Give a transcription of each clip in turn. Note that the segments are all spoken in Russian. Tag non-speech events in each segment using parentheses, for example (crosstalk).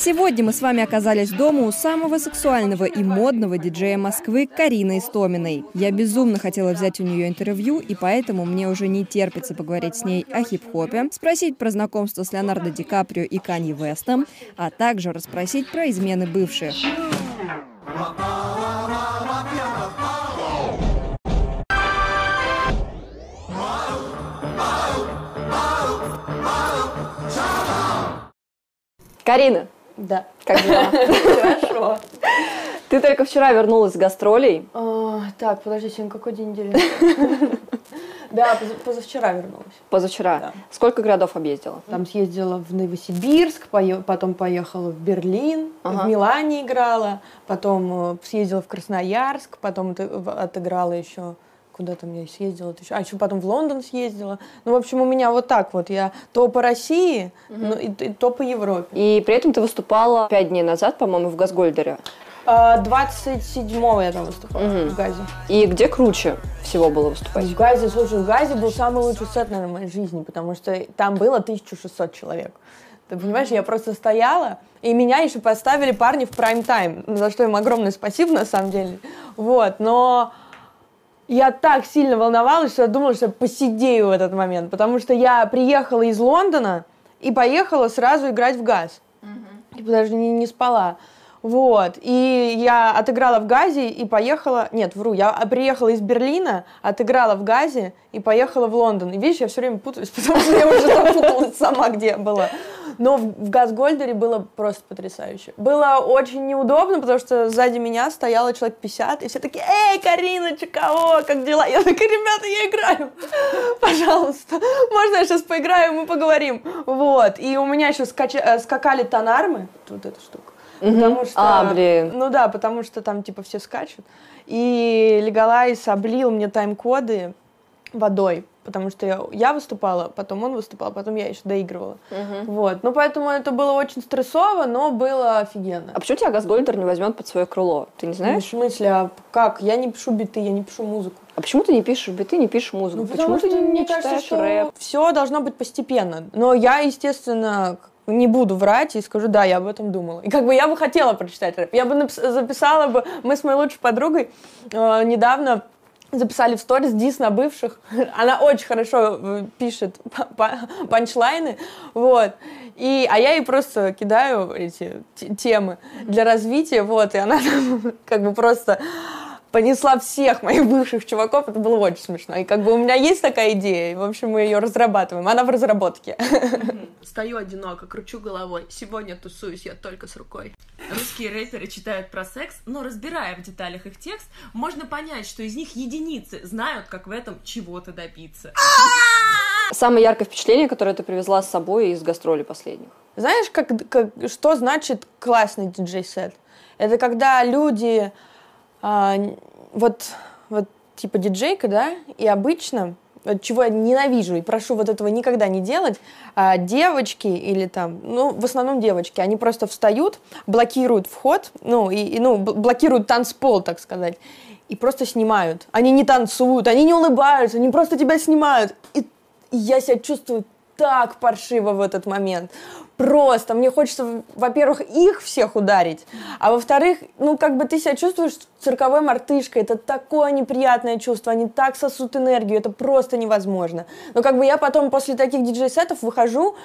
Сегодня мы с вами оказались дома у самого сексуального и модного диджея Москвы Карины Истоминой. Я безумно хотела взять у нее интервью, и поэтому мне уже не терпится поговорить с ней о хип-хопе, спросить про знакомство с Леонардо Ди Каприо и Канье Вестом, а также расспросить про измены бывших. Карина, Да. как дела? (laughs) Хорошо. Ты только вчера вернулась с гастролей. А, так, подожди, сегодня какой день недели? (laughs) Да, поза- позавчера вернулась. Позавчера. Да. Сколько городов объездила? Там съездила в Новосибирск, пое- потом поехала в Берлин, Ага. в Милане играла, потом э, съездила в Красноярск, потом отыграла еще куда там я съездила, еще, а еще потом в Лондон съездила. Ну, в общем, у меня вот так вот. Я то по России, ну, и, и то по Европе. И при этом ты выступала пять дней назад, по-моему, в Газгольдере. А, 27-го я там выступала Мгм. в Газе. И где круче всего было выступать? В Газе, слушай, в Газе был самый лучший сет, наверное, в моей жизни, потому что там было 1600 человек. Ты понимаешь, я просто стояла, и меня еще поставили парни в прайм-тайм, за что им огромное спасибо, на самом деле. Вот, но я так сильно волновалась, что я думала, что я посидею в этот момент, потому что я приехала из Лондона и поехала сразу играть в газ. Типа даже не, не спала. Вот. И я отыграла в Газе и поехала... Нет, вру. Я приехала из Берлина, отыграла в Газе и поехала в Лондон. И видишь, я все время путаюсь, (laughs) потому что я уже запуталась сама, где я была. Но в, в Газгольдере было просто потрясающе. Было очень неудобно, потому что сзади меня стояло человек 50, и все такие, эй, Карина, кого, как дела? Я такая, ребята, я играю. (laughs) Пожалуйста, можно я сейчас поиграю, мы поговорим. Вот. И у меня еще скача- э, скакали тонармы, вот эта штука. Потому что, А, блин. Ну да, потому что там типа все скачут. И Легалайс облил мне тайм-коды водой, потому что я, я выступала, потом он выступал, потом я еще доигрывала. Вот. Ну поэтому это было очень стрессово, но было офигенно. А почему тебя Газгольдер не возьмет под свое крыло? Ты не В знаешь? смысле, а как? Я не пишу биты, я не пишу музыку. А почему ты не пишешь биты, не пишешь музыку? почему ты не читаешь рэп? все должно быть постепенно. Но я, естественно, не буду врать и скажу, да, я об этом думала. И как бы я бы хотела прочитать рэп. Я бы записала бы, мы с моей лучшей подругой э, недавно записали в сторис дис на бывших. (laughs) Она очень хорошо э, пишет па- па- панчлайны, вот. И, а я ей просто кидаю эти темы для развития, вот, и она (laughs) как бы просто понесла всех моих бывших чуваков, это было очень смешно. И как бы у меня есть такая идея, и, в общем, мы ее разрабатываем. Она в разработке. Стою одиноко, кручу головой. Сегодня тусуюсь я только с рукой. Русские рэперы читают про секс, но разбирая в деталях их текст, можно понять, что из них единицы знают, как в этом чего-то добиться. Самое яркое впечатление, которое ты привезла с собой из гастролей последних? Знаешь, как, как- что значит классный диджей-сет? Это когда люди, а, вот, вот типа диджейка, да, и обычно, вот чего я ненавижу и прошу вот этого никогда не делать, а, девочки или там, ну, в основном девочки, они просто встают, блокируют вход, ну, и, и, ну, бл- блокируют танцпол, так сказать, и просто снимают. Они не танцуют, они не улыбаются, они просто тебя снимают. И я себя чувствую так паршиво в этот момент. Просто мне хочется, во-первых, их всех ударить, а во-вторых, ну, как бы ты себя чувствуешь цирковой мартышкой, это такое неприятное чувство, они так сосут энергию, это просто невозможно. Но как бы я потом после таких диджей-сетов выхожу,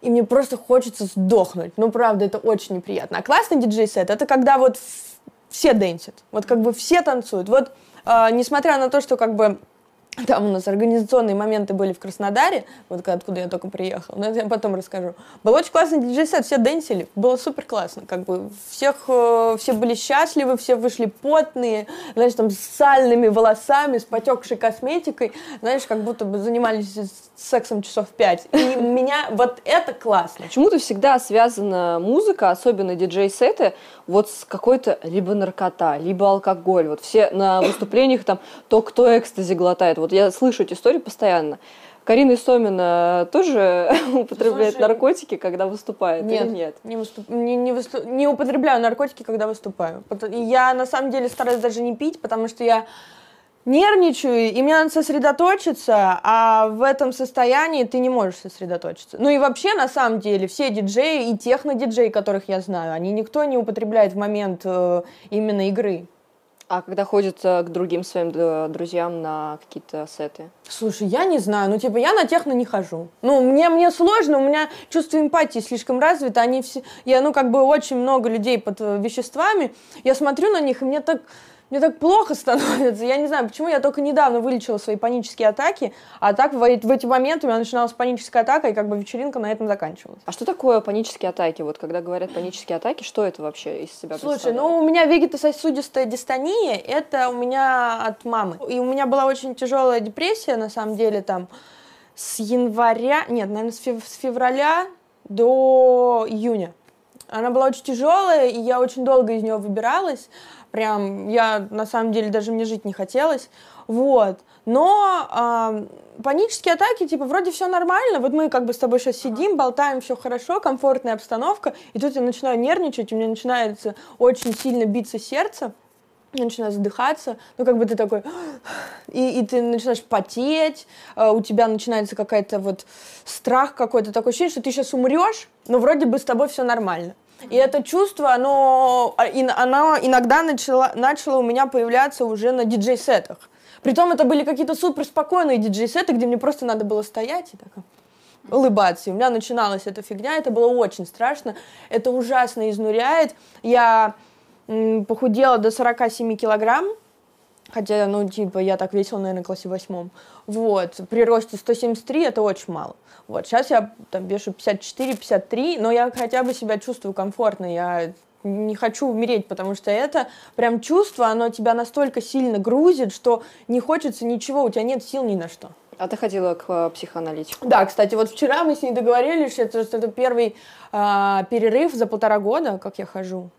и мне просто хочется сдохнуть. Ну, правда, это очень неприятно. А классный диджей-сет — это когда вот все дэнсят, вот как бы все танцуют. Вот, а, несмотря на то, что как бы там у нас организационные моменты были в Краснодаре, вот откуда я только приехала, но это я потом расскажу. Был очень классный диджей-сет, все дэнсили, было супер классно, как бы всех, э, все были счастливы, все вышли потные, знаешь, там с сальными волосами, с потекшей косметикой, знаешь, как будто бы занимались сексом часов пять. И меня, вот это классно. Почему-то всегда связана музыка, особенно диджей-сеты, вот с какой-то либо наркота, либо алкоголь. Вот все на выступлениях там то, кто экстази глотает. Вот я слышу эти истории постоянно. Карина Истомина тоже (laughs) употребляет Слушай, наркотики, когда выступает Нет, или нет? Не, выступ- не, не, высту- не употребляю наркотики, когда выступаю. Я на самом деле стараюсь даже не пить, потому что я нервничаю, и мне надо сосредоточиться, а в этом состоянии ты не можешь сосредоточиться. Ну и вообще, на самом деле, все диджеи и техно-диджеи, которых я знаю, они никто не употребляет в момент э, именно игры. А когда ходят э, к другим своим э, друзьям на какие-то сеты? Слушай, я не знаю, ну типа я на техно не хожу. Ну мне мне сложно, у меня чувство эмпатии слишком развито, они все, я ну как бы очень много людей под э, веществами, я смотрю на них и мне так мне так плохо (laughs) становится. Я не знаю, почему я только недавно вылечила свои панические атаки, а так в, в эти моменты у меня начиналась паническая атака, и как бы вечеринка на этом заканчивалась. А что такое панические атаки? Вот когда говорят панические атаки, что это вообще из себя Слушай, ну у меня вегетососудистая дистония, это у меня от мамы. И у меня была очень тяжелая депрессия, на самом деле, там, с января, нет, наверное, с февраля до июня. Она была очень тяжелая, и я очень долго из нее выбиралась. Прям я, на самом деле, даже мне жить не хотелось. Вот. Но э, панические атаки, типа, вроде все нормально. Вот мы как бы с тобой сейчас сидим, болтаем, все хорошо, комфортная обстановка. И тут я начинаю нервничать, у меня начинается очень сильно биться сердце я начинаю задыхаться, ну, как бы ты такой, и, и ты начинаешь потеть, э, у тебя начинается какая-то вот страх какой-то, такое ощущение, что ты сейчас умрешь, но вроде бы с тобой все нормально. И это чувство, оно, а, оно иногда начало, начало у меня появляться уже на диджей-сетах. Притом это были какие-то супер спокойные диджей-сеты, где мне просто надо было стоять и так улыбаться. И у меня начиналась эта фигня, это было очень страшно, это ужасно изнуряет. Я похудела до 47 килограмм, хотя, ну, типа, я так весила, наверное, в классе восьмом. Вот, при росте 173 это очень мало. Вот, сейчас я там вешу 54-53, но я хотя бы себя чувствую комфортно, я не хочу умереть, потому что это прям чувство, оно тебя настолько сильно грузит, что не хочется ничего, у тебя нет сил ни на что. А ты ходила к э, психоаналитику? Да, кстати, вот вчера мы с ней договорились, что это, что это первый э, перерыв за полтора года, как я хожу.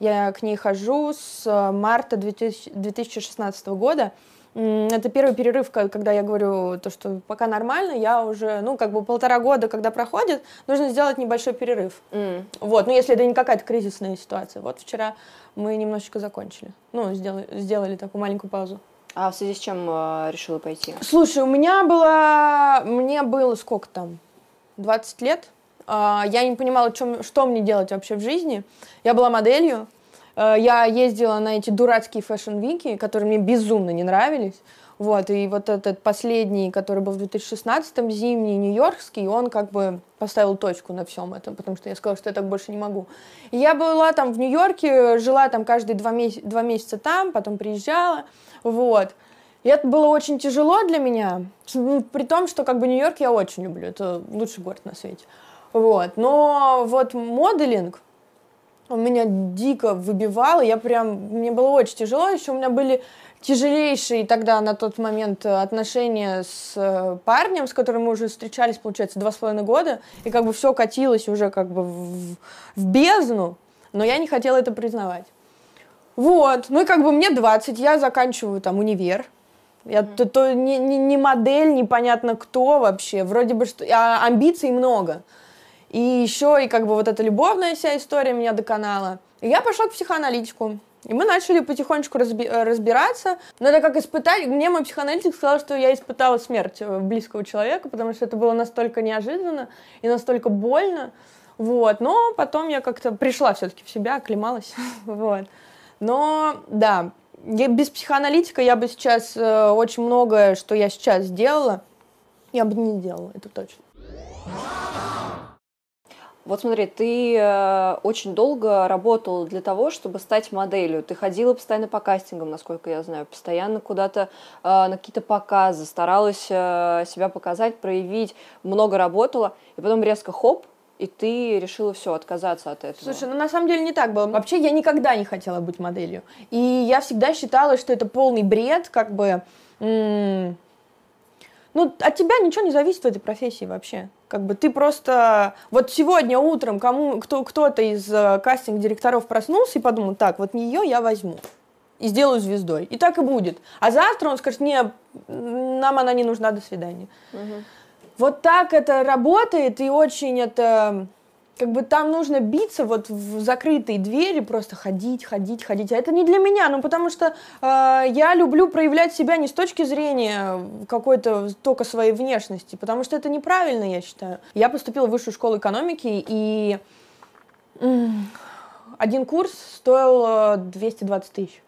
Я к ней хожу с э, марта 2000, 2016 года. Это первый перерыв, когда я говорю то, что пока нормально, я уже, ну, как бы полтора года, когда проходит, нужно сделать небольшой перерыв. Mm. Вот, ну, если это не какая-то кризисная ситуация. Вот вчера мы немножечко закончили. Ну, сделали, сделали такую маленькую паузу. А в связи с чем э, решила пойти? Слушай, у меня было, мне было сколько там, 20 лет. Э, я не понимала, чем, что мне делать вообще в жизни. Я была моделью, Э, я ездила на эти дурацкие fashion week и, которые мне безумно не нравились. Вот, и вот этот последний, который был в 2016-м, зимний, нью-йоркский, он как бы поставил точку на всем этом, потому что я сказала, что я так больше не могу. И я была там в Нью-Йорке, жила там каждые два, меся- два месяца там, потом приезжала, вот. И это было очень тяжело для меня, ну, при том, что как бы Нью-Йорк я очень люблю, это лучший город на свете. Вот. Но вот моделинг, он меня дико выбивал, я прям, мне было очень тяжело, еще у меня были тяжелейшие тогда на тот момент отношения с э, парнем, с которым мы уже встречались, получается, два с половиной года, и как бы все катилось уже как бы в, в бездну, но я не хотела это признавать. Вот, ну и как бы мне 20, я заканчиваю там универ, я mm-hmm. то, то не, не, не модель, непонятно кто вообще, вроде бы что, а амбиций много. И еще и как бы вот эта любовная вся история меня доконала. И я пошла к психоаналитику. И мы начали потихонечку разби- э, разбираться. Но это как испытать. Мне мой психоаналитик сказал, что я испытала смерть э, близкого человека, потому что это было настолько неожиданно и настолько больно. Вот. Но потом я как-то пришла все-таки в себя, оклемалась. (laughs) вот. Но да, я, без психоаналитика я бы сейчас э, очень многое, что я сейчас сделала, я бы не делала, это точно. Вот смотри, ты э, очень долго работал для того, чтобы стать моделью. Ты ходила постоянно по кастингам, насколько я знаю, постоянно куда-то э, на какие-то показы, старалась э, себя показать, проявить, много работала, и потом резко хоп, и ты решила все отказаться от этого. Слушай, ну на самом деле не так было. Вообще я никогда не хотела быть моделью. И я всегда считала, что это полный бред, как бы. Ну, от тебя ничего не зависит в этой профессии вообще. Как бы ты просто... Вот сегодня утром кому, кто, кто-то из э, кастинг-директоров проснулся и подумал, так, вот нее я возьму и сделаю звездой. И так и будет. А завтра он скажет, не, нам она не нужна, до свидания. Угу. Вот так это работает, и очень это как бы там нужно биться вот в закрытые двери, просто ходить, ходить, ходить. А это не для меня, ну потому что э, я люблю проявлять себя не с точки зрения какой-то только своей внешности, потому что это неправильно, я считаю. Я поступила в высшую школу экономики, и один курс стоил 220 тысяч.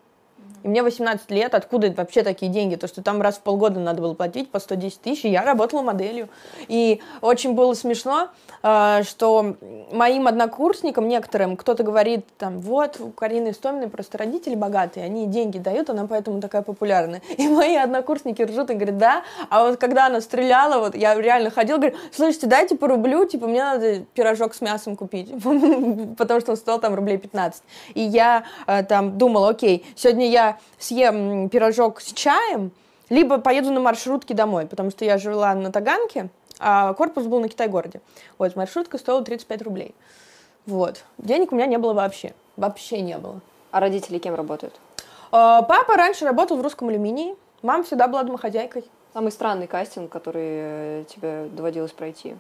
И мне 18 лет, откуда вообще такие деньги? То, что там раз в полгода надо было платить по 110 тысяч, я работала моделью. И очень было смешно, э, что моим однокурсникам некоторым кто-то говорит, там, вот, у Карины Истоминой просто родители богатые, они деньги дают, она поэтому такая популярная. И мои однокурсники ржут и говорят, да, а вот когда она стреляла, вот я реально ходила, говорю, слушайте, дайте по рублю, типа, мне надо пирожок с мясом купить, (laughs) потому что он стоил там рублей 15. И я э, там думала, окей, сегодня я съем пирожок с чаем, либо поеду на маршрутке домой, потому что я жила на Таганке, а корпус был на Китай-городе. Вот, маршрутка стоила 35 рублей. Вот. Денег у меня не было вообще. Вообще не было. А родители кем работают? А, папа раньше работал в русском алюминии. Мама всегда была домохозяйкой. Самый странный кастинг, который э, тебе доводилось пройти?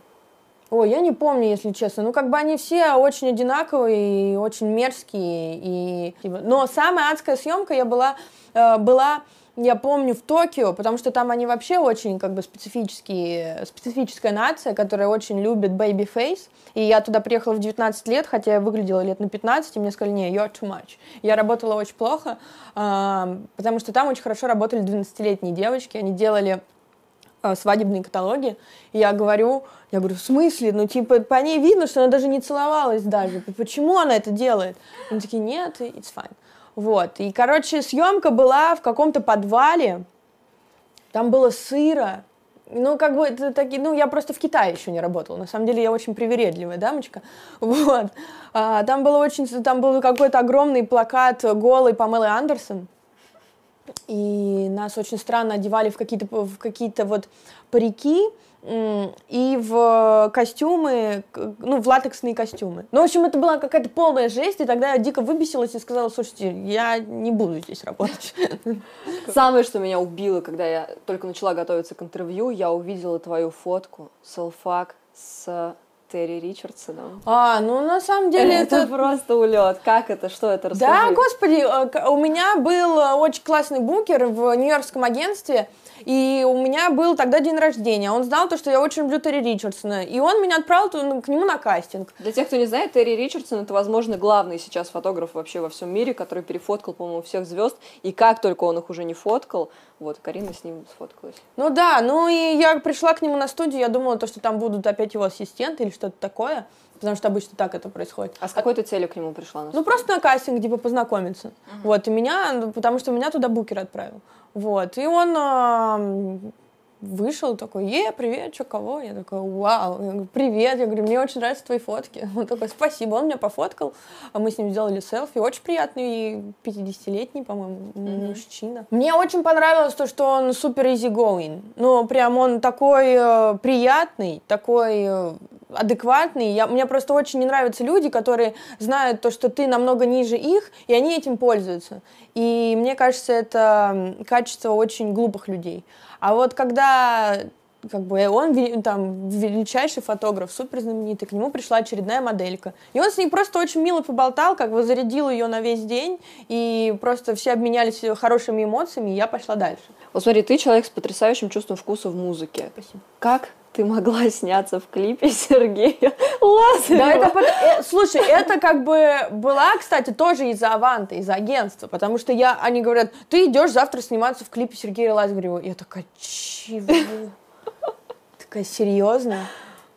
Ой, я не помню, если честно. Ну, как бы они все очень одинаковые и очень мерзкие. И... Типа, но самая адская съемка я была, э, была я помню, в Токио, потому что там они вообще очень как бы специфические, специфическая нация, которая очень любит face. И я туда приехала в 19 лет, хотя я выглядела лет на 15, и мне сказали, не, you're too much. Я работала очень плохо, э, потому что там очень хорошо работали 12-летние девочки, они делали свадебные каталоги. И я говорю, я говорю, в смысле? Ну, типа, по ней видно, что она даже не целовалась даже. Почему она это делает? Они такие, нет, it's fine. Вот. И, короче, съемка была в каком-то подвале. Там было сыро. Ну, как бы, это такие, ну, я просто в Китае еще не работала. На самом деле, я очень привередливая дамочка. (laughs) Вот. А, там было очень, там был какой-то огромный плакат голый Памелы Андерсон. И нас очень странно одевали в какие-то, в какие-то вот парики, и в костюмы, ну, в латексные костюмы. Ну, в общем, это была какая-то полная жесть, и тогда я дико выбесилась и сказала, слушайте, я не буду здесь работать. (laughs) Самое, что меня убило, когда я только начала готовиться к интервью, я увидела твою фотку, селфак с Терри Ричардсоном. А, ну на самом деле это... Это просто улет. Как это? Что это? Расскажи. Да, господи, э, у меня был э, очень классный букер в нью-йоркском агентстве, и у меня был тогда день рождения. Он знал то, что я очень люблю Терри Ричардсона. И он меня отправил к нему на кастинг. Для тех, кто не знает, Терри Ричардсон это, возможно, главный сейчас фотограф вообще во всем мире, который перефоткал, по-моему, всех звезд. И как только он их уже не фоткал, вот, Карина с ним сфоткалась. Ну да, ну и я пришла к нему на студию, я думала, то, что там будут опять его ассистенты или что-то такое. Потому что обычно так это происходит. А с какой то целью к нему пришла? На ну, просто на кастинг, типа, познакомиться. Uh-huh. Вот, и меня, ну, потому что меня туда букер отправил. Вот, и он вышел такой, е, привет, что, кого? Я такой, вау, я говорю, привет, я говорю, мне очень нравятся твои фотки. (laughs) Он такой, спасибо, он меня пофоткал, а мы с ним сделали селфи, очень приятный 50-летний, по-моему, mm-hmm. мужчина. Мне очень понравилось то, что он супер easy going, ну, прям он такой э, приятный, такой э, адекватный. Я, мне просто очень не нравятся люди, которые знают то, что ты намного ниже их, и они этим пользуются. И мне кажется, это качество очень глупых людей. А вот когда как бы он там величайший фотограф, супер знаменитый, к нему пришла очередная моделька. И он с ней просто очень мило поболтал, как бы зарядил ее на весь день, и просто все обменялись хорошими эмоциями, и я пошла дальше. Вот смотри, ты человек с потрясающим чувством вкуса в музыке. Спасибо. Как ты могла сняться в клипе (laughs) Сергея Лазарева. Да, это, э, слушай, это как бы была, кстати, тоже из-за Аванта, из-за агентства, потому что я, они говорят, ты идешь завтра сниматься в клипе Сергея Лазарева. Я такая, чего? Такая, серьезно?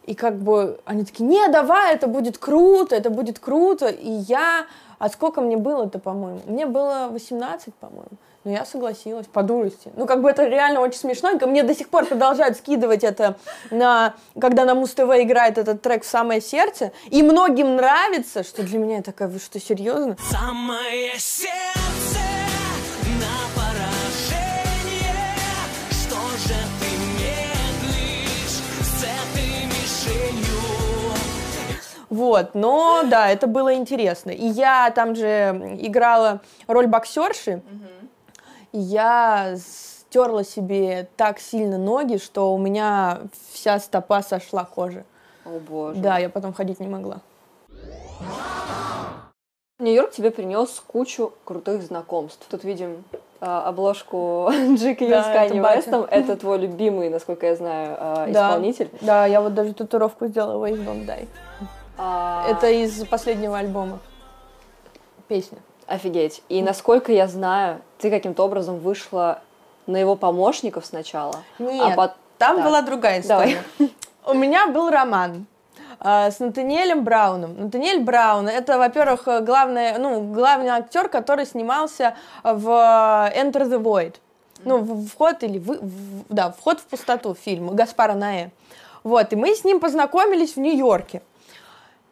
И как бы они такие, не, давай, это будет круто, это будет круто. И я, а сколько мне было-то, по-моему? Мне было 18, по-моему. Но я согласилась по дурости. Ну, как бы это реально очень смешно. И мне до сих пор продолжают скидывать это, на, когда на Муз-ТВ играет этот трек в самое сердце. И многим нравится, что для меня такая, вы что, серьезно? Самое сердце на поражение. Что же ты медлишь с этой мишенью? Вот, но да, это было интересно. И я там же играла роль боксерши. Mm-hmm я стерла себе так сильно ноги, что у меня вся стопа сошла кожи. О боже. Да, я потом ходить не могла. Нью-Йорк тебе принес кучу крутых знакомств. Тут видим э, обложку (laughs) Джека да, с Канни Вестом. Это твой любимый, насколько я знаю, э, да. исполнитель. Да, я вот даже татуировку сделала Ways Don't Die. А... Это из последнего альбома. Песня. Офигеть. И насколько я знаю, ты каким-то образом вышла на его помощников сначала. А Нет, а под... там так. была другая история. Давай. (laughs) У меня был роман э, с Натаниэлем Брауном. Натаниэль Браун это, во-первых, главный, ну, главный актер, который снимался в Enter the Void. Ну, вход или вы, в, да, вход в пустоту фильм Гаспара Наэ. Вот, и мы с ним познакомились в Нью-Йорке.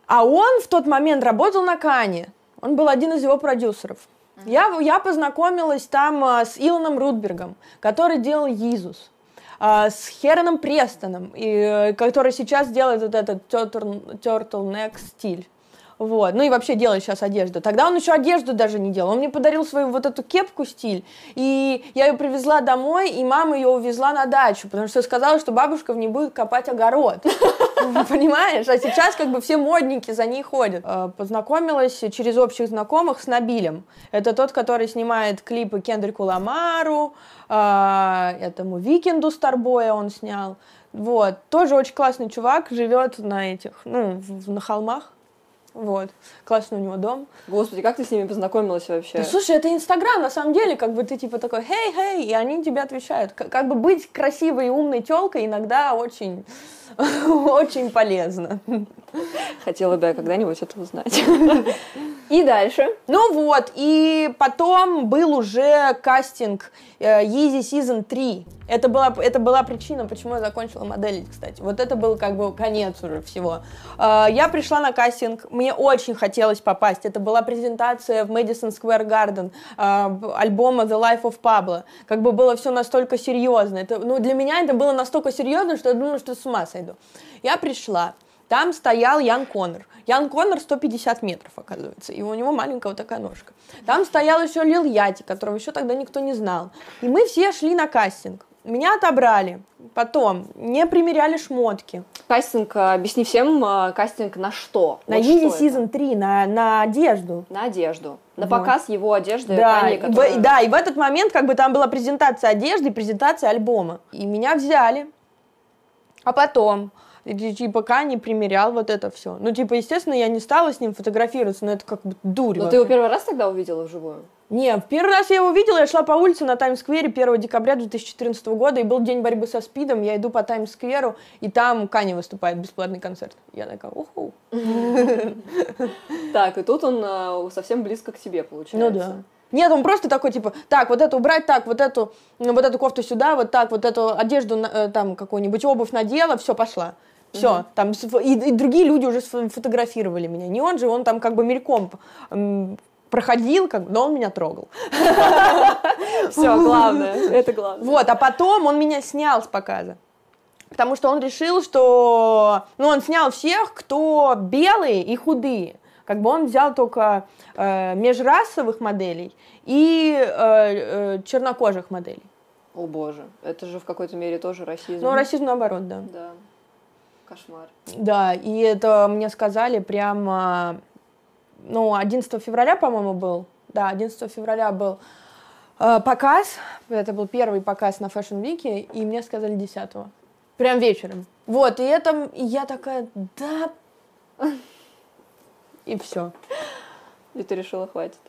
А он в тот момент работал на Кане. Он был один из его продюсеров. Я, я познакомилась там а, с Илоном Рудбергом, который делал Иисус. А, с Хероном Престоном, и, э, который сейчас делает вот этот turtle, turtleneck стиль. Вот. Ну и вообще делает сейчас одежду. Тогда он еще одежду даже не делал. Он мне подарил свою вот эту кепку стиль. И я ее привезла домой, и мама ее увезла на дачу, потому что сказала, что бабушка в ней будет копать огород. (laughs) Понимаешь? А сейчас как бы все модники за ней ходят. Э, познакомилась через общих знакомых с Набилем. Это тот, который снимает клипы Кендрику Ламару, э, этому Викенду Старбоя он снял. Вот. Тоже очень классный чувак, живет на этих, ну, на холмах. Вот. Классный у него дом. Господи, как ты с ними познакомилась вообще? Да, слушай, это Инстаграм, на самом деле, как бы ты типа такой, хей, хей, и они тебе отвечают. Как, как бы быть красивой и умной телкой иногда очень, (laughs) очень полезно. Хотела бы я когда-нибудь это узнать. (laughs) И дальше? Ну вот, и потом был уже кастинг э, Yeezy Season 3. Это была, это была причина, почему я закончила моделить, кстати. Вот это был как бы конец уже всего. Э, я пришла на кастинг, мне очень хотелось попасть. Это была презентация в Madison Square Garden э, альбома The Life of Pablo. Как бы было все настолько серьезно. Это, ну, для меня это было настолько серьезно, что я думала, что с ума сойду. Я пришла, там стоял Ян Коннор. Ян Коннор 150 метров, оказывается, и у него маленькая вот такая ножка. Там стоял еще Лил Яти, которого еще тогда никто не знал. И мы все шли на кастинг. Меня отобрали. Потом не примеряли шмотки. Кастинг, а, объясни всем, а, кастинг на что? На вот Yeezy Season 3, на, на одежду. На одежду. На вот. показ его одежды. Да, Кани, которая... да, и в этот момент как бы там была презентация одежды, презентация альбома. И меня взяли. А потом и, типа, Кани примерял вот это все. Ну, типа, естественно, я не стала с ним фотографироваться, но это как бы дурь. Но ты его первый раз тогда увидела вживую? Не, в первый раз я его видела, я шла по улице на Таймс-сквере 1 декабря 2014 года, и был день борьбы со СПИДом, я иду по Таймс-скверу, и там Кани выступает, бесплатный концерт. Я такая, уху. (laughs) Так, и тут он э, совсем близко к тебе, получается. Ну да. Нет, он просто такой, типа, так, вот это убрать, так, вот эту, вот эту кофту сюда, вот так, вот эту одежду, э, там, какую-нибудь обувь надела, все, пошла. Все, угу. там и, и другие люди уже фотографировали меня. Не он же, он там как бы мельком проходил, как, но он меня трогал. (laughs) Все, главное, (laughs) это главное. Вот, а потом он меня снял с показа. Потому что он решил, что... Ну, он снял всех, кто белые и худые. Как бы он взял только э, межрасовых моделей и э, э, чернокожих моделей. О боже, это же в какой-то мере тоже расизм. Ну, расизм наоборот, да. Да. Кошмар. Да, и это мне сказали прямо, ну, 11 февраля, по-моему, был. Да, 11 февраля был э, показ. Это был первый показ на Fashion Week, и мне сказали 10 -го. Прям вечером. Вот, и это, и я такая, да, и все. И ты решила, хватит.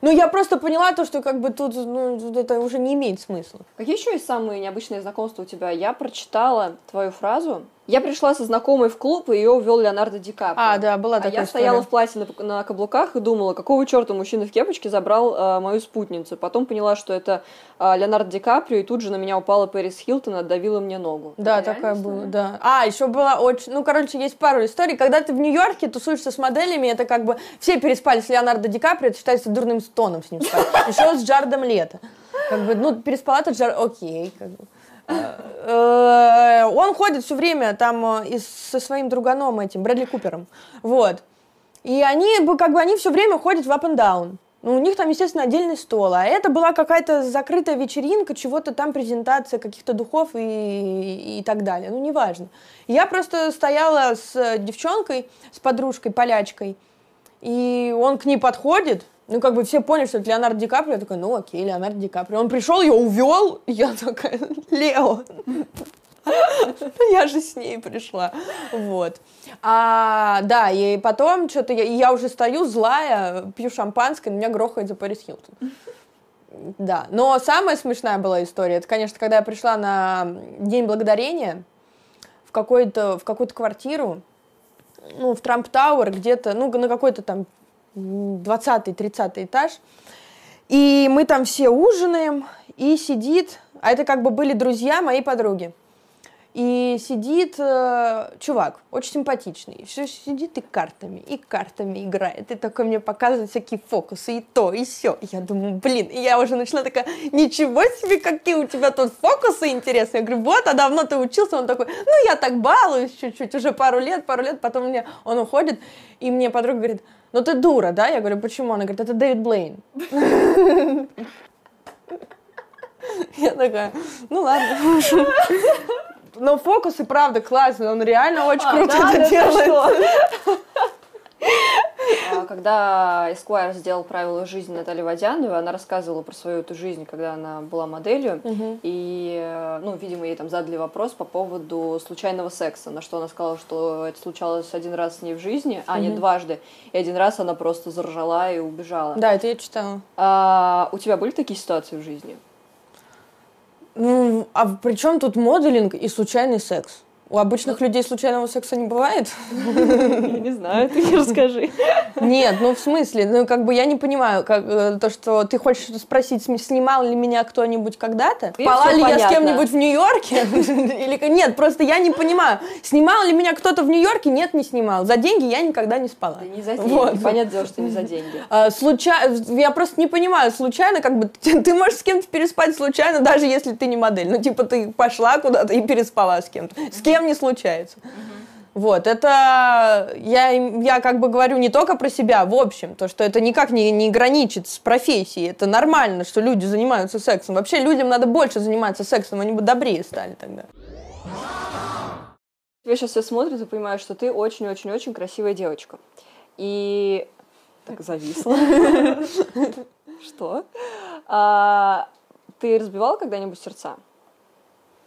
Ну, я просто поняла то, что как бы тут ну, это уже не имеет смысла. Какие еще есть самые необычные знакомства у тебя? Я прочитала твою фразу, я пришла со знакомой в клуб, и ее увел Леонардо Ди Каприо. А, да, была такая а я история. стояла в платье на, на каблуках и думала, какого черта мужчина в кепочке забрал э, мою спутницу. Потом поняла, что это э, Леонардо Ди Каприо, и тут же на меня упала Пэрис Хилтон, отдавила мне ногу. Да, это такая была, да. А, еще была очень... Ну, короче, есть пару историй. Когда ты в Нью-Йорке тусуешься с моделями, это как бы... Все переспали с Леонардо Ди Каприо, это считается дурным стоном с ним спать. Еще с Джардом Лето. Как бы, ну, переспала ты Джар... Окей, как бы. Э, он ходит все время там э, со своим друганом этим, Брэдли Купером. Вот. И они, как бы, они все время ходят в up and down. Ну, у них там, естественно, отдельный стол. А это была какая-то закрытая вечеринка, чего-то там, презентация каких-то духов и, и так далее. Ну, неважно. Я просто стояла с девчонкой, с подружкой, полячкой, и он к ней подходит, ну, как бы все поняли, что это Леонардо Ди Каприо. Я такая, ну, окей, Леонардо Ди Каприо. Он пришел, ее увел, я такая, Лео, я же с ней пришла. Вот. А, да, и потом что-то я, я уже стою злая, пью шампанское, меня грохает за Парис Хилтон. Да, но самая смешная была история, это, конечно, когда я пришла на День Благодарения в, какой-то, в какую-то квартиру, ну, в Трамп Тауэр, где-то, ну, на какой-то там 20-30 этаж, и мы там все ужинаем, и сидит, а это как бы были друзья моей подруги, и сидит э, чувак, очень симпатичный, все сидит и картами, и картами играет, и такой мне показывает всякие фокусы, и то, и все. Я думаю, блин, и я уже начала такая, ничего себе, какие у тебя тут фокусы интересные. Я говорю, вот, а давно ты учился? Он такой, ну, я так балуюсь чуть-чуть, уже пару лет, пару лет, потом мне он уходит, и мне подруга говорит, ну ты дура, да? Я говорю, почему? Она говорит, это Дэвид Блейн. Я такая, ну ладно. Но фокус и правда классный, он реально очень а, круто это делает. А, когда Esquire сделал правила жизни Натальи Водяновой, она рассказывала про свою эту жизнь, когда она была моделью, угу. и, э, ну, видимо, ей там задали вопрос по поводу случайного секса, на что она сказала, что это случалось один раз с ней в жизни, а угу. не дважды, и один раз она просто заржала и убежала. Да, это я читала. А, у тебя были такие ситуации в жизни? Ну, а при чем тут моделинг и случайный секс? У обычных людей случайного секса не бывает? Я (laughs) не знаю, ты расскажи. Нет, ну в смысле, ну как бы я не понимаю, как, э, то, что ты хочешь спросить, снимал ли меня кто-нибудь когда-то? Спала ли я с кем-нибудь в Нью-Йорке? (laughs) Или нет, просто я не понимаю, снимал ли меня кто-то в Нью-Йорке? Нет, не снимал. За деньги я никогда не спала. Да не за деньги, вот. понятное дело, что не за деньги. А, случайно, я просто не понимаю, случайно, как бы, (laughs) ты можешь с кем-то переспать случайно, даже если ты не модель. Ну, типа, ты пошла куда-то и переспала с кем-то. С кем кем не случается. Вот, это я, я как бы говорю не только про себя, в общем, то, что это никак не, не граничит с профессией, это нормально, что люди занимаются сексом. Вообще людям надо больше заниматься сексом, они бы добрее стали тогда. Тебя сейчас все смотрят и понимают, что ты очень-очень-очень красивая девочка. И так зависла. (laughs) Что? А, ты разбивала когда-нибудь сердца?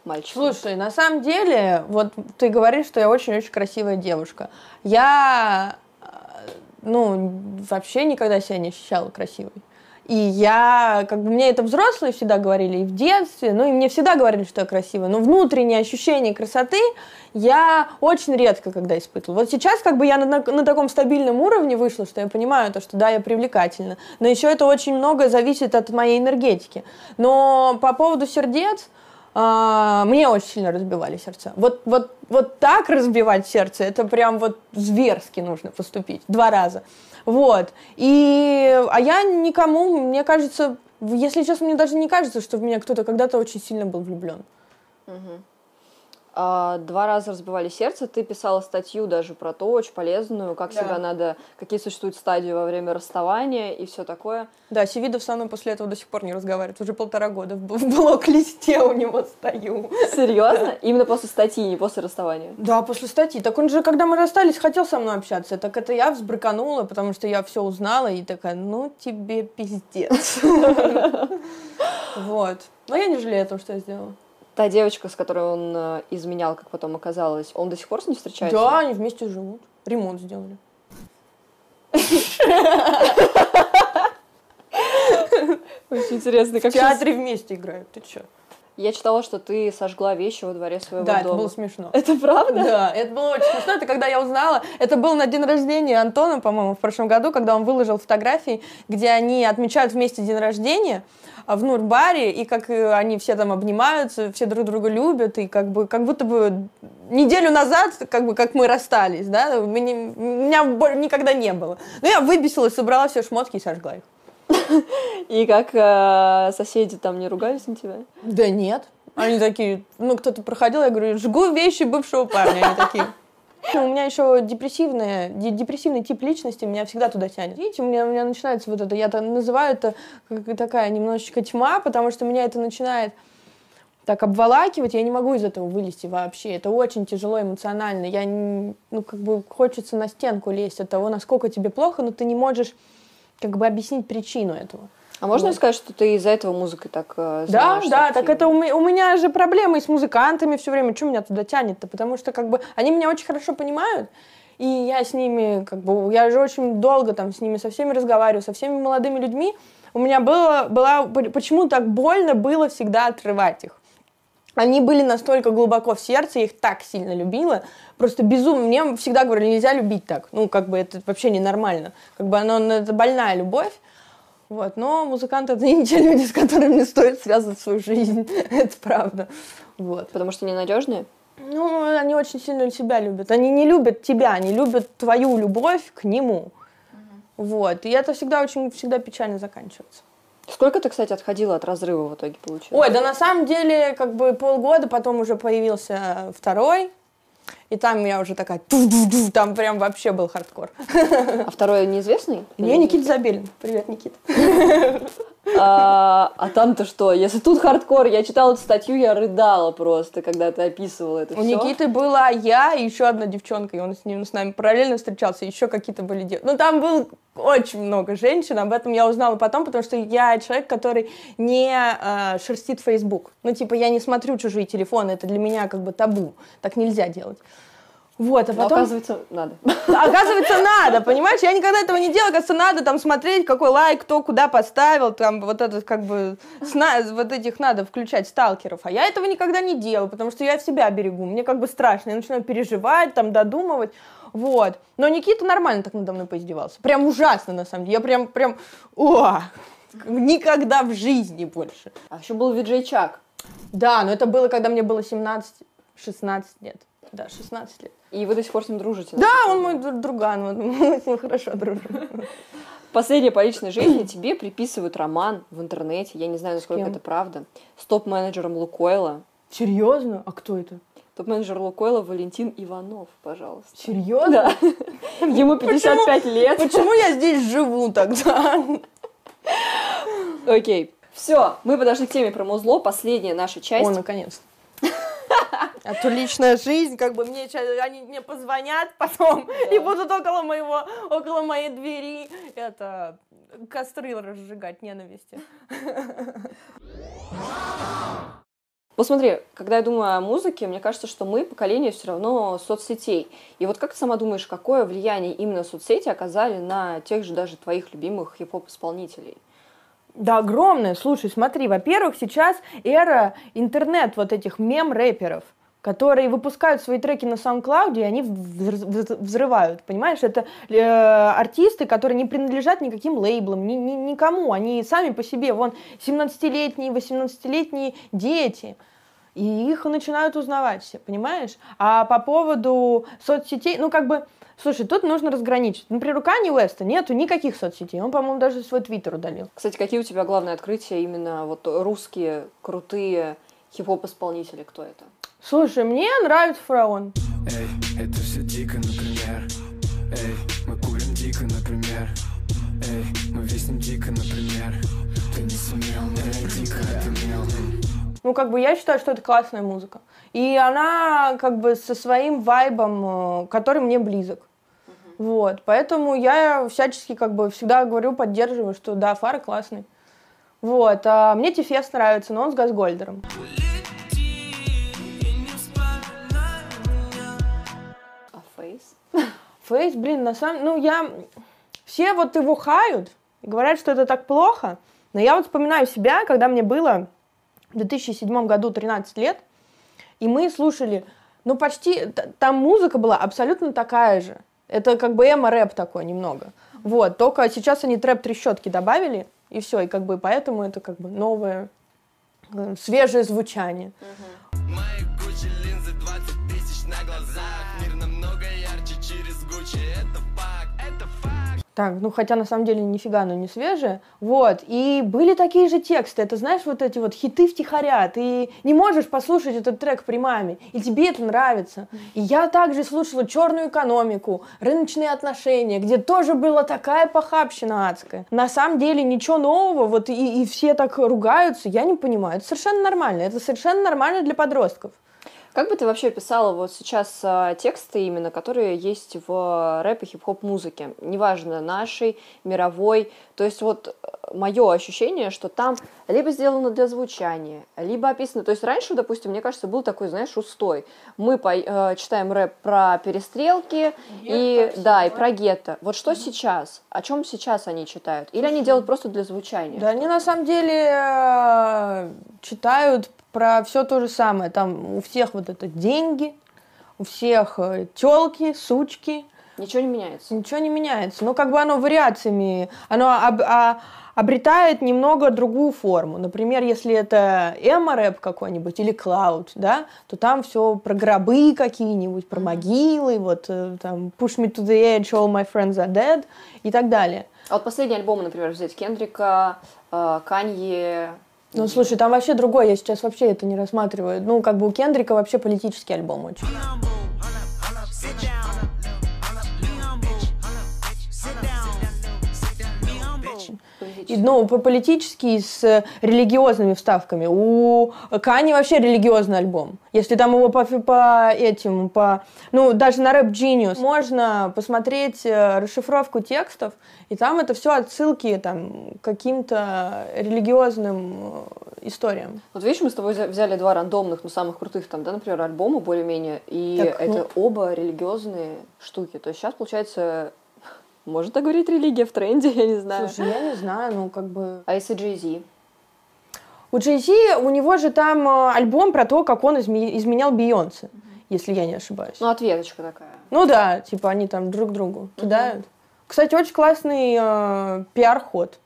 Мальчик. Слушай, на самом деле, вот ты говоришь, что я очень-очень красивая девушка. Я, э, ну, вообще никогда себя не ощущала красивой. И я, как бы, мне это взрослые всегда говорили и в детстве, ну, и мне всегда говорили, что я красивая. Но внутреннее ощущение красоты я очень редко когда испытывала. Вот сейчас, как бы, я на, на, на таком стабильном уровне вышла, что я понимаю то, что да, я привлекательна. Но еще это очень много зависит от моей энергетики. Но по поводу сердец, а, мне очень сильно разбивали сердца. Вот, вот, вот так разбивать сердце, это прям вот зверски нужно поступить, два раза. Вот. И, а я никому, мне кажется, если честно, мне даже не кажется, что в меня кто-то когда-то очень сильно был влюблен. Угу. А, два раза разбивали сердце. Ты писала статью даже про то, очень полезную, как да. себя надо, какие существуют стадии во время расставания и все такое. Да, Севидов со мной после этого до сих пор не разговаривает. Уже полтора года в блок-листе у него стою. Серьезно? Именно после статьи, не после расставания? Да, после статьи. Так он же, когда мы расстались, хотел со мной общаться. Так это я взбрыканула, потому что я все узнала и такая, ну тебе пиздец. (laughs) Вот. Но я не жалею о том, что я сделала та девочка, с которой он э, изменял, как потом оказалось, он до сих пор с ней встречается? Да, они вместе живут. Ремонт сделали. Очень интересно, как В театре вместе играют, ты чё? Я читала, что ты сожгла вещи во дворе своего да, дома. Да, это было смешно. (laughs) Это правда? Да, это было очень смешно. Это когда я узнала, это был на день рождения Антона, по-моему, в прошлом году, когда он выложил фотографии, где они отмечают вместе день рождения а, в Нурбаре, и как э, они все там обнимаются, все друг друга любят, и как бы как будто бы неделю назад, как бы как мы расстались, да, меня, меня никогда не было. Но я выбесилась, собрала все шмотки и сожгла их. (laughs) И как э, соседи там не ругались на тебя? Да нет. Они такие, ну, кто-то проходил, я говорю, жгу вещи бывшего парня. Они такие, (laughs) у меня еще депрессивная, депрессивный тип личности меня всегда туда тянет. Видите, у меня, у меня начинается вот это, я это называю это как такая немножечко тьма, потому что меня это начинает так обволакивать, я не могу из этого вылезти вообще. Это очень тяжело эмоционально. Я, ну, как бы хочется на стенку лезть от того, насколько тебе плохо, но ты не можешь как бы объяснить причину этого. А можно вот. сказать, что ты из-за этого музыкой так э, Да, да, активно? так это у меня, у меня же проблемы с музыкантами все время. Что меня туда тянет-то? Потому что как бы они меня очень хорошо понимают, и я с ними, как бы, я же очень долго там с ними, со всеми разговариваю, со всеми молодыми людьми. У меня было, была, почему так больно было всегда отрывать их. Они были настолько глубоко в сердце, я их так сильно любила, просто безумно. Мне всегда говорили, нельзя любить так. Ну, как бы это вообще ненормально. Как бы оно, это больная любовь. Вот. Но музыканты это не те люди, с которыми не (laughs) стоит связывать свою жизнь. (laughs) это правда. Вот. Потому что ненадежные? Ну, они очень сильно себя любят. Они не любят тебя, они любят твою любовь к нему. Угу. Вот. И это всегда очень всегда печально заканчивается. Сколько ты, кстати, отходила от разрыва в итоге получилось? Ой, да на самом деле, как бы полгода, потом уже появился второй. И там я уже такая, там прям вообще был хардкор. А второй неизвестный? Не, Никита Забелин. Привет, Никита. (laughs) А, а там-то что? Если тут хардкор, я читала эту статью, я рыдала просто, когда ты описывала это У все. Никиты была я и еще одна девчонка, и он с ним с нами параллельно встречался, еще какие-то были девушки. Ну, там был очень много женщин, об этом я узнала потом, потому что я человек, который не э, шерстит Facebook. Ну, типа, я не смотрю чужие телефоны, это для меня как бы табу, так нельзя делать. Вот, а потом... Но, оказывается, надо. Оказывается, надо, понимаешь? Я никогда этого не делала, оказывается, надо там смотреть, какой лайк, кто куда поставил, там вот этот как бы, сна... вот этих надо включать сталкеров. А я этого никогда не делаю, потому что я себя берегу, мне как бы страшно, я начинаю переживать, там додумывать. Вот. Но Никита нормально так надо мной поиздевался. Прям ужасно, на самом деле. Я прям, прям, о, никогда в жизни больше. А еще был Виджей Чак. Да, но это было, когда мне было 17-16 лет. Да, 16 лет. И вы до сих пор с ним дружите? Да, он мой друган, вот, (laughs) мы с ним хорошо дружим. (laughs) Последнее по личной жизни тебе приписывают роман в интернете, я не знаю, насколько это правда, с топ-менеджером Лукойла. Серьезно? А кто это? Топ-менеджер Лукойла Валентин Иванов, пожалуйста. Серьезно? Да. (laughs) Ему 55 лет. Почему я здесь живу тогда? Окей. Все, мы подошли к теме про музло, последняя наша часть. О, наконец-то. А то личная жизнь, как бы мне они мне позвонят потом (laughs) да. и будут около моего, около моей двери, это, костры разжигать ненависти. (laughs) Посмотри, когда я думаю о музыке, мне кажется, что мы поколение все равно соцсетей. И вот как ты сама думаешь, какое влияние именно соцсети оказали на тех же даже твоих любимых хип-хоп исполнителей? Да, огромное. Слушай, смотри, во-первых, сейчас эра интернет вот этих мем-рэперов которые выпускают свои треки на SoundCloud, и они взрывают, понимаешь? Это э, артисты, которые не принадлежат никаким лейблам, ни, ни, никому, они сами по себе, вон, 17-летние, 18-летние дети, и их начинают узнавать все, понимаешь? А по поводу соцсетей, ну, как бы, Слушай, тут нужно разграничить. Например, у Кани Уэста нету никаких соцсетей. Он, по-моему, даже свой твиттер удалил. Кстати, какие у тебя главные открытия именно вот русские крутые хип-хоп исполнители? Кто это? Слушай, мне нравится фараон. Эй, это все дико, например. Эй, мы курим дико, например. Эй, мы виснем дико, например. Ты не сумел, эй, дико отымел. Ну, как бы я считаю, что это классная музыка. И она как бы со своим вайбом, э, который мне близок. Вот, поэтому я всячески как бы всегда говорю, поддерживаю, что да, Фара классный. Вот, а мне Тифес нравится, но он с Газгольдером. А Фейс, блин, на самом... Ну, я... Все вот его хают, говорят, что это так плохо, но я вот вспоминаю себя, когда мне было в 2007 году 13 лет, и мы слушали, ну, почти... Там музыка была абсолютно такая же. Это как бы эмо-рэп такой немного. Вот, только сейчас они трэп-трещотки добавили, и все, и как бы поэтому это как бы новое, э, свежее звучание. Так, ну хотя на самом деле нифига, но не свежие. Вот, и были такие же тексты. Это знаешь, вот эти вот хиты втихаря. Ты не можешь послушать этот трек при маме, и тебе это нравится. И я также слушала черную экономику, рыночные отношения, где тоже была такая похабщина адская. На самом деле ничего нового, вот и, и все так ругаются, я не понимаю. Это совершенно нормально. Это совершенно нормально для подростков. Как бы ты вообще описала вот сейчас а, тексты именно, которые есть в рэп и хип-хоп музыке? Неважно, нашей, мировой. То есть вот э, мое ощущение, что там либо сделано для звучания, либо описано... То есть раньше, допустим, мне кажется, был такой, знаешь, устой. Мы по, э, читаем рэп про перестрелки и, да, и про гетто. Вот что сейчас? О чем сейчас они читают? Или они делают просто для звучания? Да, они на самом деле э, читают про все то же самое. Там у всех вот это деньги, у всех э, телки, сучки. Ничего не меняется. Ничего не меняется. Но как бы оно вариациями, оно об, а, обретает немного другую форму. Например, если это эмо-рэп какой-нибудь или клауд, да, то там все про гробы какие-нибудь, про могилы, вот э, там push me to the edge, all my friends are dead и так далее. А вот последний альбом, например, взять Кендрика, э, Канье, ну, слушай, там вообще другое, я сейчас вообще это не рассматриваю. Ну, как бы у Кендрика вообще политический альбом очень. И, ну, политический с религиозными вставками. У Кани вообще религиозный альбом. Если там его по, по этим, по, ну, даже на Rap Genius можно посмотреть э, расшифровку текстов, и там это все отсылки там, к каким-то религиозным э, историям. Вот видишь, мы с тобой взяли два рандомных, но самых крутых там, да, например, альбома более-менее, и так, это ну... оба религиозные штуки. То есть сейчас, получается, можно так говорить, религия в тренде, (laughs) я не знаю. Слушай, я не знаю, ну как бы... А если Jay-Z? У Jay-Z, у него же там э, альбом про то, как он изме- изменял Бейонсе, mm-hmm. если я не ошибаюсь. Ну, ответочка такая. Ну да, типа они там друг другу mm-hmm. кидают. Кстати, очень классный э, пиар-ход.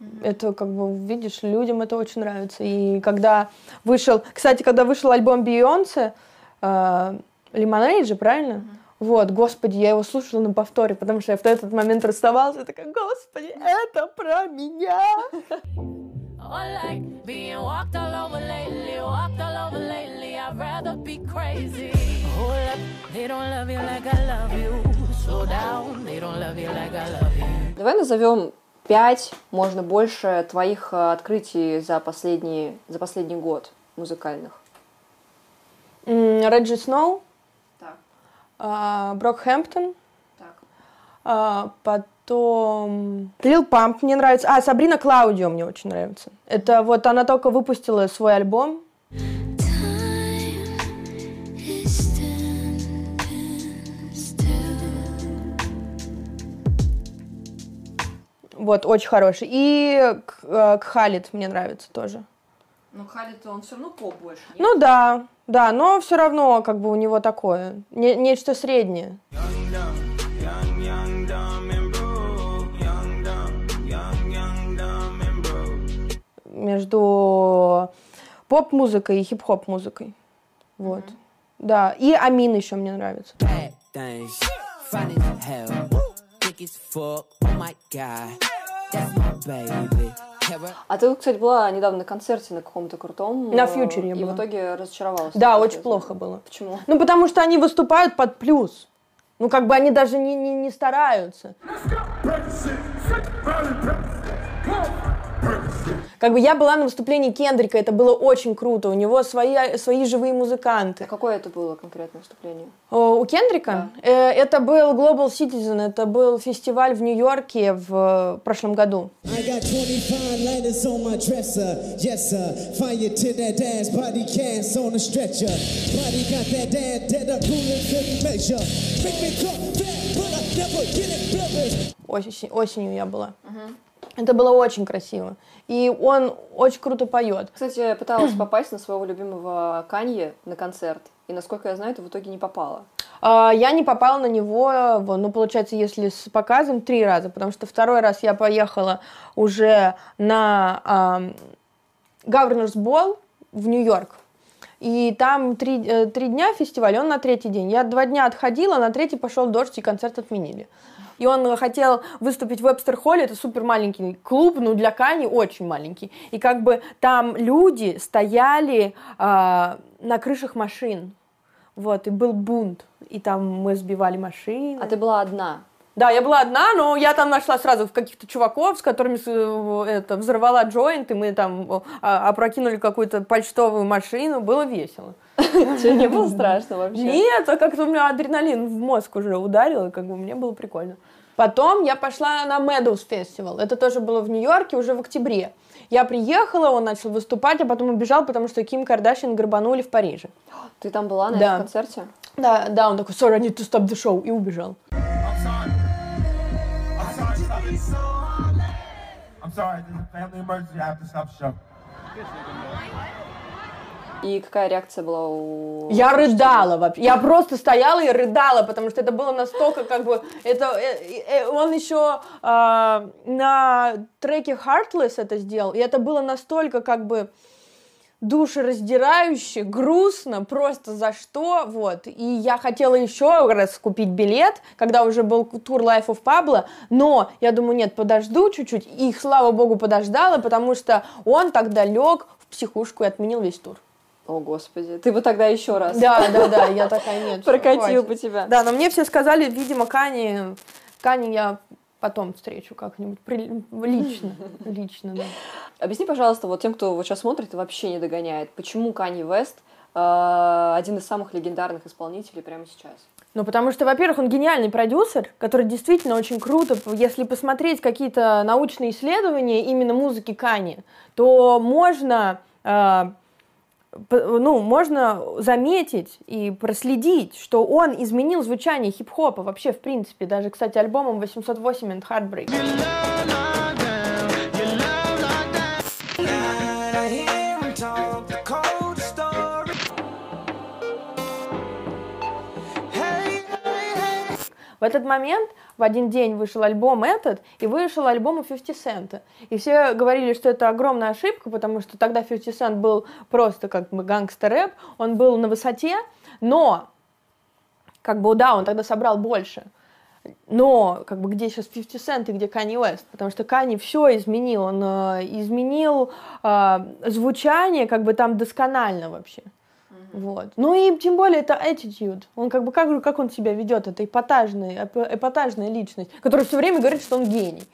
Mm-hmm. Это как бы, видишь, людям это очень нравится. И когда вышел... Кстати, когда вышел альбом Бейонсе, э, же, правильно? Mm-hmm. Вот, господи, я его слушала на повторе, потому что я в этот момент расставалась, и такая, господи, это про меня. Давай назовем пять, можно больше, твоих э, открытий за последний, за последний год музыкальных. Реджи Сноу. Брокхэмптон. Так. А, потом Лил Памп мне нравится. А, Сабрина Клаудио мне очень нравится. Это вот она только выпустила свой альбом. Вот, очень хороший. И Кхалит мне нравится тоже. Но Халит, он все равно поп больше, нет? Ну да, да, но все равно как бы у него такое, не, нечто среднее. Между поп-музыкой и хип-хоп-музыкой. Вот. Mm-hmm. Да, и Амин еще мне нравится. А ты, кстати, была недавно на концерте на каком-то крутом. На фьючере И была. в итоге разочаровалась. Да, очень плохо было. Почему? Ну, потому что они выступают под плюс. Ну, как бы они даже не, не, не стараются. Как бы я была на выступлении Кендрика, это было очень круто. У него свои, свои живые музыканты. А какое это было конкретное выступление? О, у Кендрика? Да. Э, это был Global Citizen, это был фестиваль в Нью-Йорке в прошлом году. Осень, осенью я была. Uh-huh. Это было очень красиво. И он очень круто поет. Кстати, я пыталась (clears throat) попасть на своего любимого Канье на концерт. И, насколько я знаю, ты в итоге не попала. А, я не попала на него, ну, получается, если с показом, три раза. Потому что второй раз я поехала уже на uh, Governors Ball в Нью-Йорк. И там три, э, три дня фестиваль, он на третий день. Я два дня отходила, на третий пошел дождь, и концерт отменили. И он хотел выступить в Вебстер-холле, это супер маленький клуб, ну для Кани очень маленький. И как бы там люди стояли э, на крышах машин, вот, и был бунт, и там мы сбивали машины. А ты была одна? Да, я была одна, но я там нашла сразу каких-то чуваков, с которыми э, это, взорвала джойнт, и мы там а, опрокинули какую-то почтовую машину, было весело. (laughs) Тебе не было страшно вообще? Нет, а как-то у меня адреналин в мозг уже ударил, и как бы мне было прикольно. Потом я пошла на Meadows Festival. Это тоже было в Нью-Йорке уже в октябре. Я приехала, он начал выступать, а потом убежал, потому что Ким Кардашьян горбанули в Париже. (gasps) Ты там была на Да. этом концерте? Да, да, он такой, sorry, I need to stop the show, и убежал. Sorry, there's a family emergency. I have to stop the show. И какая реакция была у... Я рыдала вообще. Я просто стояла и рыдала, потому что это было настолько как бы... Это, э, э, он еще э, на треке Heartless это сделал, и это было настолько как бы душераздирающе, грустно, просто за что, вот. И я хотела еще раз купить билет, когда уже был тур Life of Pablo, но я думаю, нет, подожду чуть-чуть, и, слава богу, подождала, потому что он тогда лег в психушку и отменил весь тур. О, господи. Ты бы тогда еще раз Да, да, да, я такая, нет, прокатил бы тебя. Да, но мне все сказали, видимо, Кани, Кани я потом встречу как-нибудь при- лично, (laughs) лично, да. Объясни, пожалуйста, вот тем, кто вот сейчас смотрит и вообще не догоняет, почему Канни Вест э, один из самых легендарных исполнителей прямо сейчас? Ну, потому что, во-первых, он гениальный продюсер, который действительно очень круто, если посмотреть какие-то научные исследования именно музыки Кани, то можно, э, ну, можно заметить и проследить, что он изменил звучание хип-хопа вообще, в принципе, даже, кстати, альбомом 808 and Heartbreak. В этот момент в один день вышел альбом этот, и вышел альбом у 50 Cent. И все говорили, что это огромная ошибка, потому что тогда 50 Cent был просто как бы гангстер-рэп, он был на высоте, но, как бы, да, он тогда собрал больше. Но, как бы, где сейчас 50 Cent и где Kanye West? Потому что Kanye все изменил, он э, изменил э, звучание, как бы, там досконально вообще. Вот. Ну и тем более это attitude. Он как бы как, как он себя ведет, это эпатажная, эп- эпатажная личность, которая все время говорит, что он гений.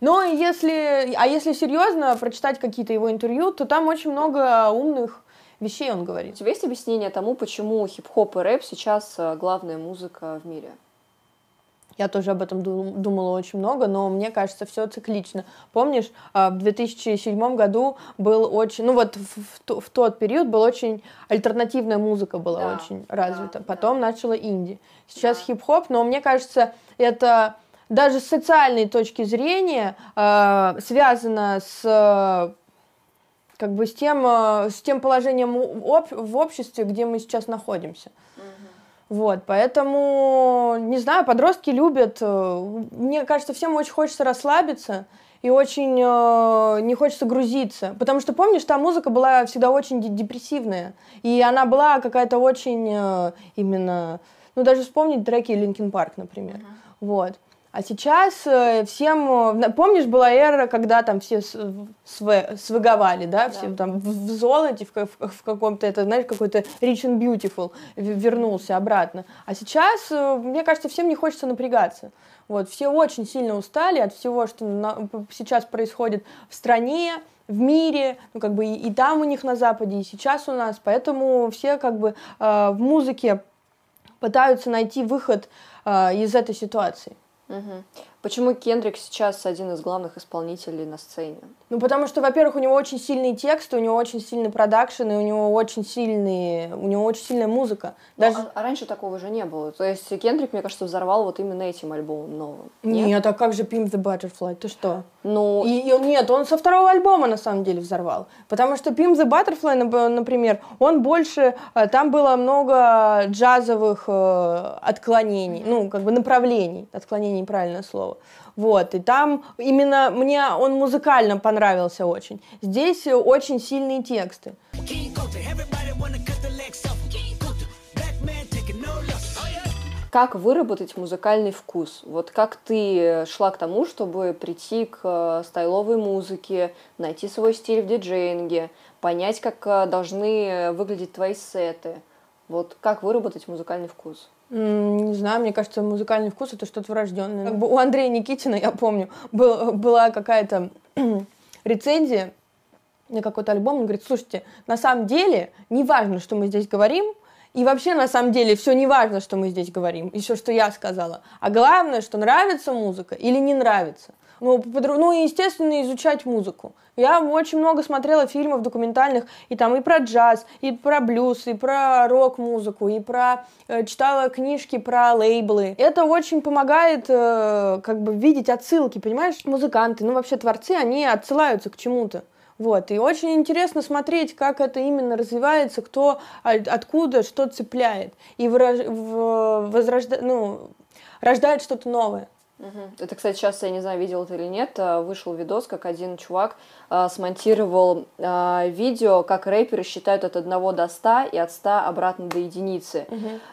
Но если, а если серьезно прочитать какие-то его интервью, то там очень много умных вещей он У говорит. тебя есть объяснение тому, почему хип-хоп и рэп сейчас э, главная музыка в мире? Я тоже об этом ду- думала очень много, но мне кажется, все циклично. Помнишь, а, в 2007 году был очень, ну вот в, в то- в тот период была очень альтернативная музыка была Да, очень да, развита. да. Потом начала инди. Сейчас Да. хип-хоп, но мне кажется, это даже с социальной точки зрения а, связано с как бы с тем, а, с тем положением в обществе, где мы сейчас находимся. Вот, поэтому, не знаю, подростки любят. э, Мне кажется, всем очень хочется расслабиться и очень э, не хочется грузиться. Потому что, помнишь, та музыка была всегда очень де- депрессивная. И она была какая-то очень э, именно... Ну, даже вспомнить треки Linkin Park, например. Вот. А сейчас э, всем... э, Помнишь, была эра, когда там все с- све- свэговали, да? Все там в, золоте, в, в- в каком-то, это, знаешь, какой-то rich and beautiful вернулся обратно. А сейчас, э, мне кажется, всем не хочется напрягаться. Вот, все очень сильно устали от всего, что на- сейчас происходит в стране, в мире, ну, как бы и, и там у них на Западе, и сейчас у нас. Поэтому все как бы э, в музыке пытаются найти выход э, из этой ситуации. mmhmm. Почему Кендрик сейчас один из главных исполнителей на сцене? Ну, потому что, во-первых, у него очень сильные тексты, у него очень сильный продакшн, и у него очень сильные, у него очень сильная музыка. Даже... Ну, а, а раньше такого же не было. То есть Кендрик, мне кажется, взорвал вот именно этим альбомом новым. Нет? а как же Pimp the Butterfly? Ты что? Ну, И, и нет, он со второго альбома на самом деле взорвал. Потому что Pimp the Butterfly, нап- например, он больше... э, Там было много джазовых э, отклонений, ну, как бы направлений. Отклонений, правильное слово. Вот, и там именно мне он музыкально понравился очень. Здесь э, очень сильные тексты. Как выработать музыкальный вкус? Вот как ты шла к тому, чтобы прийти к э, стайловой музыке, найти свой стиль в диджеинге, понять, как э, должны выглядеть твои сеты? Вот как выработать музыкальный вкус? Не знаю, мне кажется, музыкальный вкус это что-то врожденное. Как бы у Андрея Никитина, я помню, был- была какая-то (clears throat) рецензия на какой-то альбом. Он говорит, слушайте, на самом деле не важно, что мы здесь говорим, и вообще на самом деле все не важно, что мы здесь говорим, и все, что я сказала. А главное, что нравится музыка или не нравится. Ну, ну и, естественно, изучать музыку. Я очень много смотрела фильмов документальных, и там и про джаз, и про блюз, и про рок-музыку, и про... э, читала книжки про лейблы. Это очень помогает э, как бы видеть отсылки, понимаешь? Музыканты, ну вообще творцы, они отсылаются к чему-то. Вот, и очень интересно смотреть, как это именно развивается, кто откуда что цепляет и выраж- в- возрожда- ну, рождает что-то новое. Мгм. Это, кстати, сейчас, я не знаю, видел это или нет, э, вышел видос, как один чувак э, смонтировал э, видео, как рэперы считают от 1 до 100 и от 100 обратно до единицы.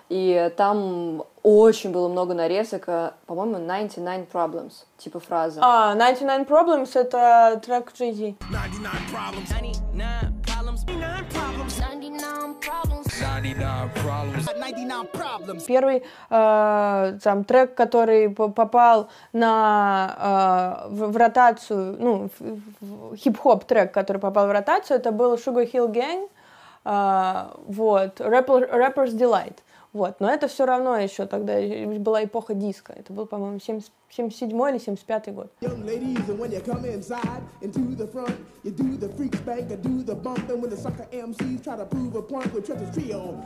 И там очень было много нарезок, по-моему, 99 problems, типа фраза. А, 99 Problems — это трек Jay-Z. 99 problems. Первый э, там трек, который по- попал на э, в, в ротацию, ну, хип-хоп трек, который попал в ротацию, это был Sugar Hill Gang, э, вот, Rapper, Rapper's Delight. Вот, но это все равно еще тогда была эпоха диска. Это был, по-моему, 70 77 или 75 год.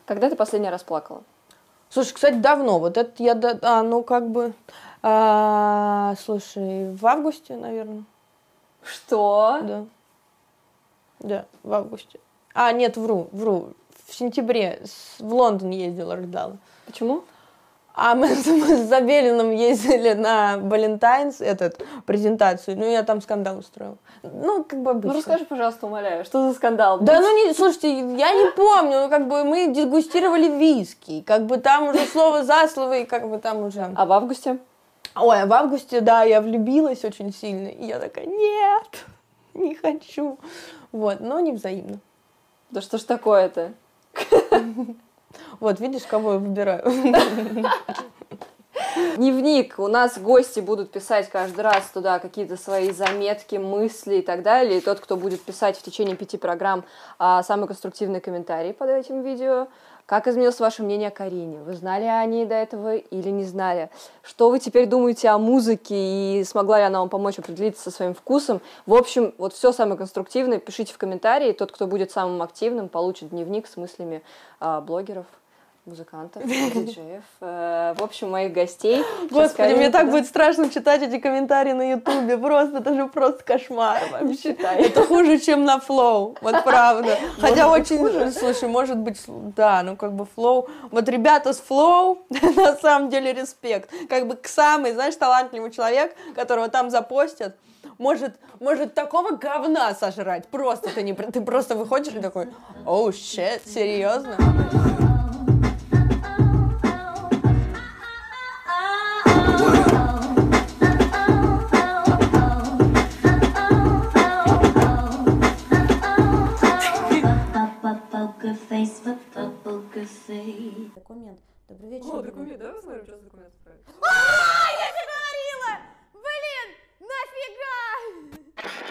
Когда ты последний раз плакала? Слушай, кстати, давно. Вот это я, да- а, ну как бы, а, слушай, в августе, наверное. Что? Да. Да, в августе. А, нет, вру, вру. В сентябре в Лондон ездила, рыдала. Почему? А мы, (laughs) с- мы с Забелиным ездили на Валентайнс, этот, презентацию, ну, я там скандал устроила. Ну, как бы обычно. Ну расскажи, пожалуйста, умоляю, что за скандал? Да ну не, слушайте, я не помню, ну как бы мы дегустировали виски, как бы там уже слово за слово, и как бы там уже... А в августе? Ой, а в августе, да, я влюбилась очень сильно, и я такая, нет, не хочу. Вот, но не взаимно. Да что ж такое-то? (laughs) Вот, видишь, кого я выбираю? (laughs) Дневник. У нас гости будут писать каждый раз туда какие-то свои заметки, мысли и так далее. И тот, кто будет писать в течение пяти программ а, самый конструктивный комментарий под этим видео. Как изменилось ваше мнение о Карине? Вы знали о ней до этого или не знали? Что вы теперь думаете о музыке и смогла ли она вам помочь определиться со своим вкусом? В общем, вот все самое конструктивное пишите в комментарии. Тот, кто будет самым активным, получит дневник с мыслями а, блогеров, музыкантов, (laughs) диджеев, э, в общем, моих гостей. Господи, мне так будет страшно читать эти комментарии на Ютубе. Просто, это же просто кошмар вообще. Это хуже, чем на Flow, вот правда. (laughs) Хотя очень, слушай, может быть, да, ну как бы Flow. Вот ребята с Flow, (laughs) на самом деле респект. Как бы к самый, знаешь, талантливый человек, которого там запостят, может, может такого говна сожрать. Просто ты не, ты просто выходишь и такой, оу, щет, серьезно? документ. Добрый вечер. О, документ, давай посмотрим, что за документ отправили. А, я же говорила! Блин, нафига!